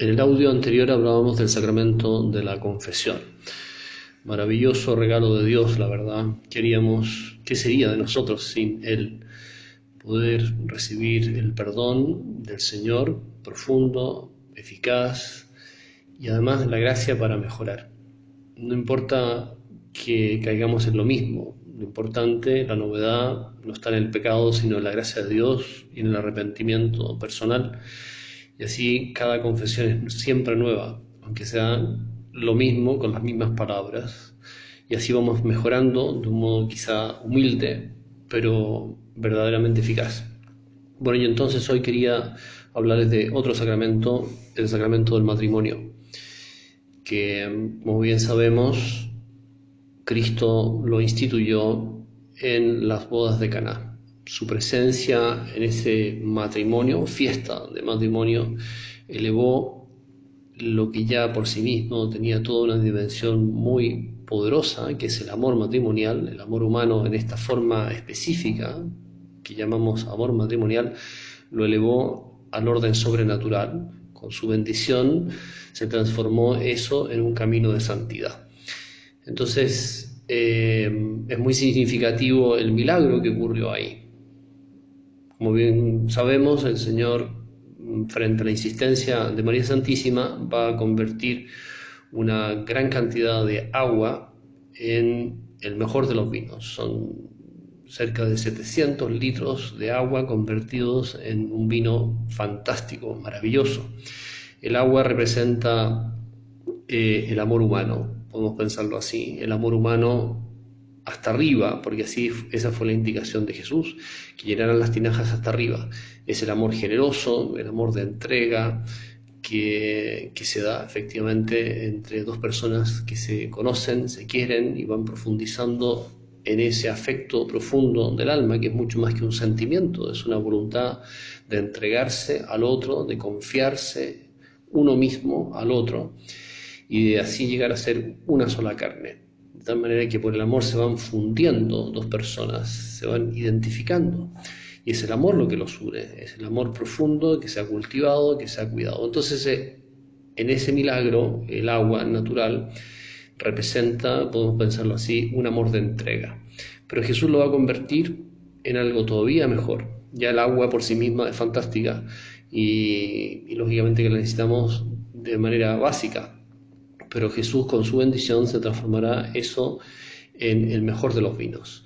En el audio anterior hablábamos del sacramento de la confesión. Maravilloso regalo de Dios, la verdad. Queríamos, ¿qué sería de nosotros sin Él? Poder recibir el perdón del Señor profundo, eficaz y además la gracia para mejorar. No importa que caigamos en lo mismo, lo importante, la novedad, no está en el pecado, sino en la gracia de Dios y en el arrepentimiento personal y así cada confesión es siempre nueva, aunque sea lo mismo con las mismas palabras. Y así vamos mejorando de un modo quizá humilde, pero verdaderamente eficaz. Bueno, y entonces hoy quería hablarles de otro sacramento, el sacramento del matrimonio, que como bien sabemos, Cristo lo instituyó en las bodas de Caná su presencia en ese matrimonio, fiesta de matrimonio, elevó lo que ya por sí mismo tenía toda una dimensión muy poderosa, que es el amor matrimonial, el amor humano en esta forma específica que llamamos amor matrimonial, lo elevó al orden sobrenatural. Con su bendición se transformó eso en un camino de santidad. Entonces, eh, es muy significativo el milagro que ocurrió ahí. Como bien sabemos, el Señor, frente a la insistencia de María Santísima, va a convertir una gran cantidad de agua en el mejor de los vinos. Son cerca de 700 litros de agua convertidos en un vino fantástico, maravilloso. El agua representa eh, el amor humano, podemos pensarlo así. El amor humano hasta arriba, porque así esa fue la indicación de Jesús, que llenaran las tinajas hasta arriba. Es el amor generoso, el amor de entrega que, que se da efectivamente entre dos personas que se conocen, se quieren y van profundizando en ese afecto profundo del alma, que es mucho más que un sentimiento, es una voluntad de entregarse al otro, de confiarse uno mismo al otro y de así llegar a ser una sola carne de tal manera que por el amor se van fundiendo dos personas, se van identificando. Y es el amor lo que los une, es el amor profundo que se ha cultivado, que se ha cuidado. Entonces, eh, en ese milagro, el agua natural representa, podemos pensarlo así, un amor de entrega. Pero Jesús lo va a convertir en algo todavía mejor. Ya el agua por sí misma es fantástica y, y lógicamente que la necesitamos de manera básica, pero Jesús con su bendición se transformará eso en el mejor de los vinos.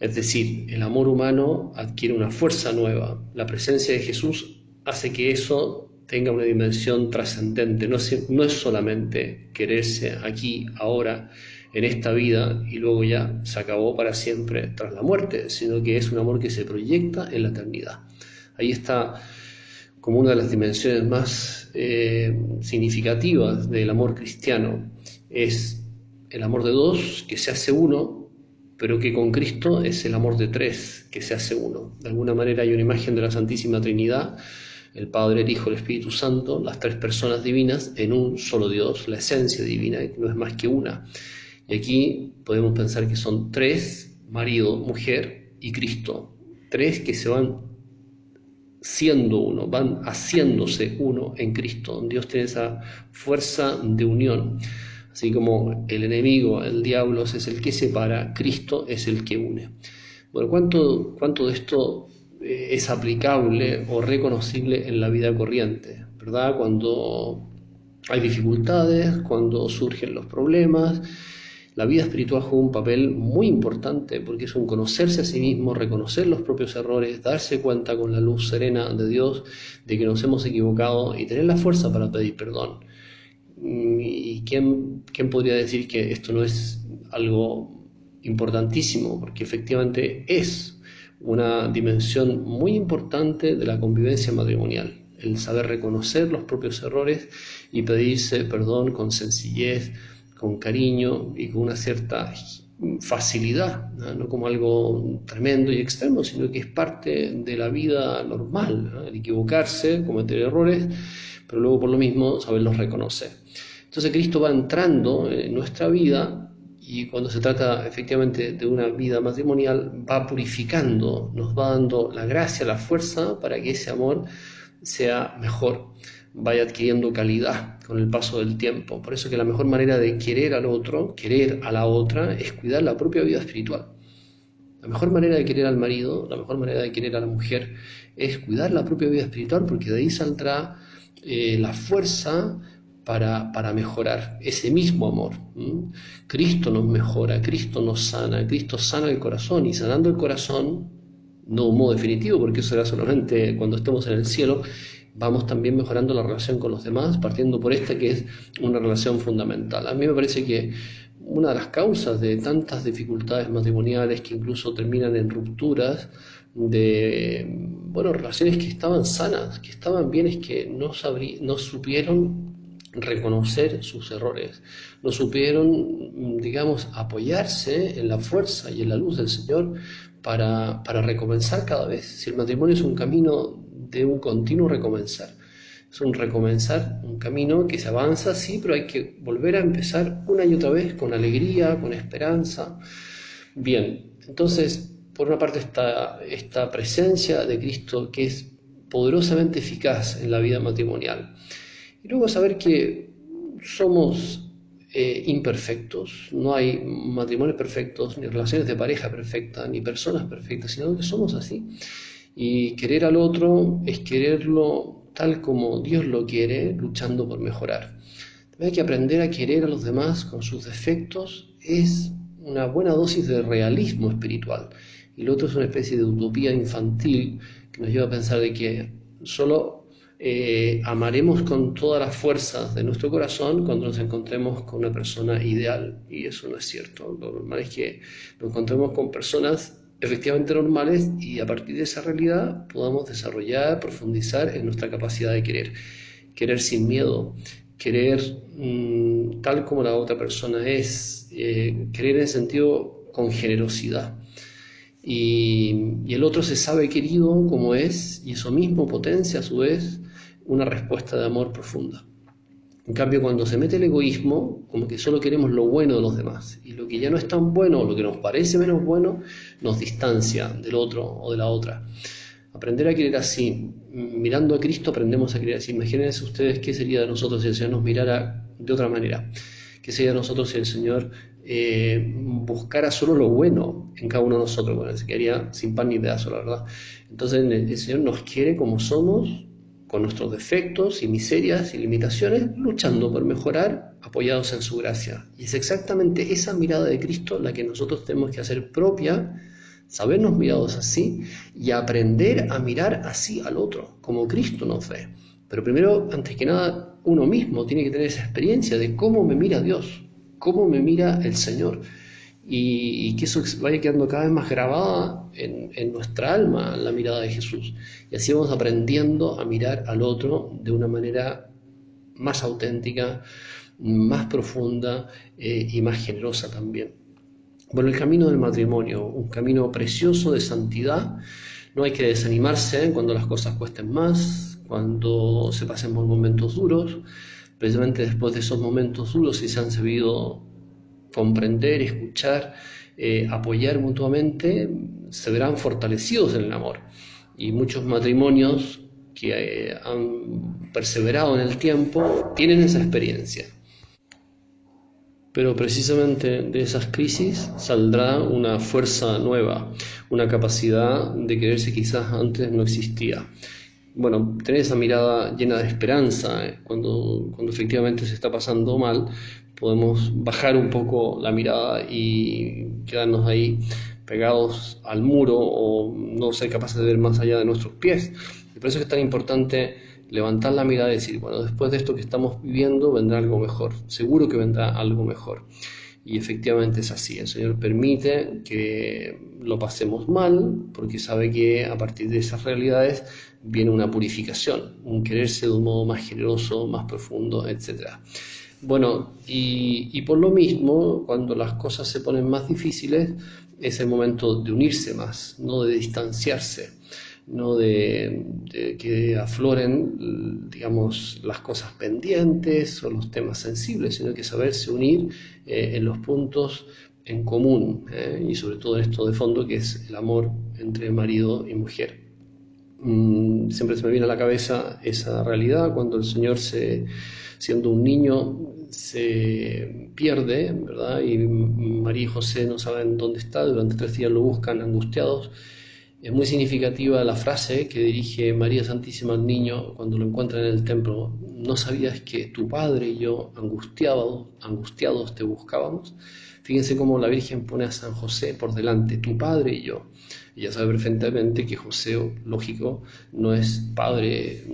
Es decir, el amor humano adquiere una fuerza nueva. La presencia de Jesús hace que eso tenga una dimensión trascendente. No, no es solamente quererse aquí, ahora, en esta vida y luego ya se acabó para siempre tras la muerte, sino que es un amor que se proyecta en la eternidad. Ahí está como una de las dimensiones más eh, significativas del amor cristiano. Es el amor de dos que se hace uno, pero que con Cristo es el amor de tres que se hace uno. De alguna manera hay una imagen de la Santísima Trinidad, el Padre, el Hijo, el Espíritu Santo, las tres personas divinas en un solo Dios, la esencia divina, no es más que una. Y aquí podemos pensar que son tres, marido, mujer y Cristo, tres que se van siendo uno, van haciéndose uno en Cristo. Dios tiene esa fuerza de unión. Así como el enemigo, el diablo, es el que separa, Cristo es el que une. Bueno, ¿cuánto, cuánto de esto eh, es aplicable o reconocible en la vida corriente? ¿Verdad? Cuando hay dificultades, cuando surgen los problemas, la vida espiritual juega un papel muy importante porque es un conocerse a sí mismo, reconocer los propios errores, darse cuenta con la luz serena de Dios de que nos hemos equivocado y tener la fuerza para pedir perdón. Mm, ¿Y quién, quién podría decir que esto no es algo importantísimo? Porque efectivamente es una dimensión muy importante de la convivencia matrimonial, el saber reconocer los propios errores y pedirse perdón con sencillez, con cariño y con una cierta facilidad, ¿no? como algo tremendo y extremo, sino que es parte de la vida normal, el equivocarse, cometer errores, pero luego por lo mismo saberlos reconocer. Entonces Cristo va entrando en nuestra vida y cuando se trata efectivamente de una vida matrimonial va purificando, nos va dando la gracia, la fuerza para que ese amor sea mejor vaya adquiriendo calidad con el paso del tiempo. Por eso que la mejor manera de querer al otro, querer a la otra, es cuidar la propia vida espiritual. La mejor manera de querer al marido, la mejor manera de querer a la mujer, es cuidar la propia vida espiritual, porque de ahí saldrá eh, la fuerza para, para, mejorar ese mismo amor. Cristo nos mejora, Cristo nos sana, Cristo sana el corazón y sanando el corazón, no un modo definitivo, porque eso será solamente cuando estemos en el cielo, vamos también mejorando la relación con los demás, partiendo por esta que es una relación fundamental. A mí me parece que una de las causas de tantas dificultades matrimoniales que incluso terminan en rupturas de bueno, relaciones que estaban sanas, que estaban bien, es que no, no supieron reconocer sus errores, no supieron, digamos, apoyarse en la fuerza y en la luz del Señor para, para recomenzar cada vez. Si el matrimonio es un camino de un continuo recomenzar. Es un recomenzar, un camino que se avanza, sí, pero hay que volver a empezar una y otra vez con alegría, con esperanza. Bien, entonces, por una parte está esta presencia de Cristo que es poderosamente eficaz en la vida matrimonial. Y luego saber que somos eh, imperfectos, no hay matrimonios perfectos, ni relaciones de pareja perfectas, ni personas perfectas, sino que somos así. Y querer al otro es quererlo tal como Dios lo quiere, luchando por mejorar. Hay que aprender a querer a los demás con sus defectos es una buena dosis de realismo espiritual. Y lo otro es una especie de utopía infantil que nos lleva a pensar de que solo eh, amaremos con todas las fuerzas de nuestro corazón cuando nos encontremos con una persona ideal. Y eso no es cierto. Lo normal es que nos encontremos con personas efectivamente normales y a partir de esa realidad podamos desarrollar, profundizar en nuestra capacidad de querer. Querer sin miedo, querer mm, tal como la otra persona es, eh, querer en sentido con generosidad. Y, y el otro se sabe querido como es y eso mismo potencia a su vez una respuesta de amor profunda. En cambio, cuando se mete el egoísmo, como que solo queremos lo bueno de los demás, y lo que ya no es tan bueno, o lo que nos parece menos bueno, nos distancia del otro o de la otra. Aprender a querer así, mirando a Cristo aprendemos a querer así. Imagínense ustedes qué sería de nosotros si el Señor nos mirara de otra manera. ¿Qué sería de nosotros si el Señor eh, buscara solo lo bueno en cada uno de nosotros? Bueno, se quedaría sin pan ni pedazo, la verdad. Entonces el Señor nos quiere como somos, con nuestros defectos y miserias y limitaciones, luchando por mejorar, apoyados en su gracia. Y es exactamente esa mirada de Cristo la que nosotros tenemos que hacer propia, sabernos mirados así y aprender a mirar así al otro, como Cristo nos ve. Pero primero, antes que nada, uno mismo tiene que tener esa experiencia de cómo me mira Dios, cómo me mira el Señor y, que eso vaya quedando cada vez más grabada en, nuestra alma, la mirada de Jesús. Y así vamos aprendiendo a mirar al otro de una manera más auténtica, más profunda eh, y más generosa también. Bueno, el camino del matrimonio, un camino precioso de santidad. No hay que desanimarse cuando las cosas cuesten más, cuando se pasen por momentos duros. Precisamente después de esos momentos duros, si se han sabido comprender, escuchar, eh, apoyar mutuamente, se verán fortalecidos en el amor. Y muchos matrimonios que eh, han perseverado en el tiempo tienen esa experiencia. Pero precisamente de esas crisis saldrá una fuerza nueva, una capacidad de quererse quizás antes no existía. Bueno, tener esa mirada llena de esperanza eh, cuando, cuando efectivamente se está pasando mal, podemos bajar un poco la mirada y quedarnos ahí pegados al muro o no ser capaces de ver más allá de nuestros pies. Y por eso es tan importante levantar la mirada y decir, bueno, después de esto que estamos viviendo vendrá algo mejor, seguro que vendrá algo mejor. Y efectivamente es así, el Señor permite que lo pasemos mal porque sabe que a partir de esas realidades viene una purificación, un quererse de un modo más generoso, más profundo, etcétera. Bueno, y, por lo mismo, cuando las cosas se ponen más difíciles, es el momento de unirse más, no de distanciarse, no de, que afloren, digamos, las cosas pendientes o los temas sensibles, sino que saberse unir eh, en los puntos en común, eh, y sobre todo esto de fondo que es el amor entre marido y mujer. mm, siempre se me viene a la cabeza esa realidad cuando el Señor se, siendo un niño se pierde, ¿verdad? Y María y José no saben dónde está, durante tres días lo buscan angustiados. Es muy significativa la frase que dirige María Santísima al niño cuando lo encuentra en el templo. ¿No sabías que tu padre y yo angustiados, angustiados te buscábamos? Fíjense cómo la Virgen pone a San José por delante, tu padre y yo. Ella sabe perfectamente que José, lógico, no es padre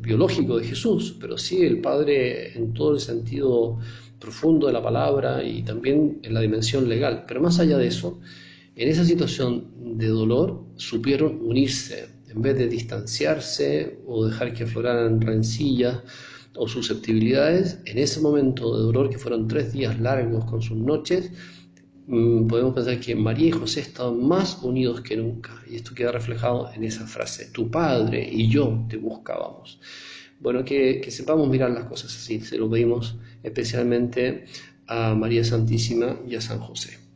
biológico de Jesús, pero sí el padre en todo el sentido profundo de la palabra y también en la dimensión legal. Pero más allá de eso, en esa situación de dolor supieron unirse, en vez de distanciarse o dejar que afloraran rencillas o susceptibilidades, en ese momento de dolor que fueron tres días largos con sus noches, Mm, podemos pensar que María y José estaban más unidos que nunca. Y esto queda reflejado en esa frase, tu padre y yo te buscábamos. Bueno, que, que sepamos mirar las cosas así, se lo pedimos especialmente a María Santísima y a San José.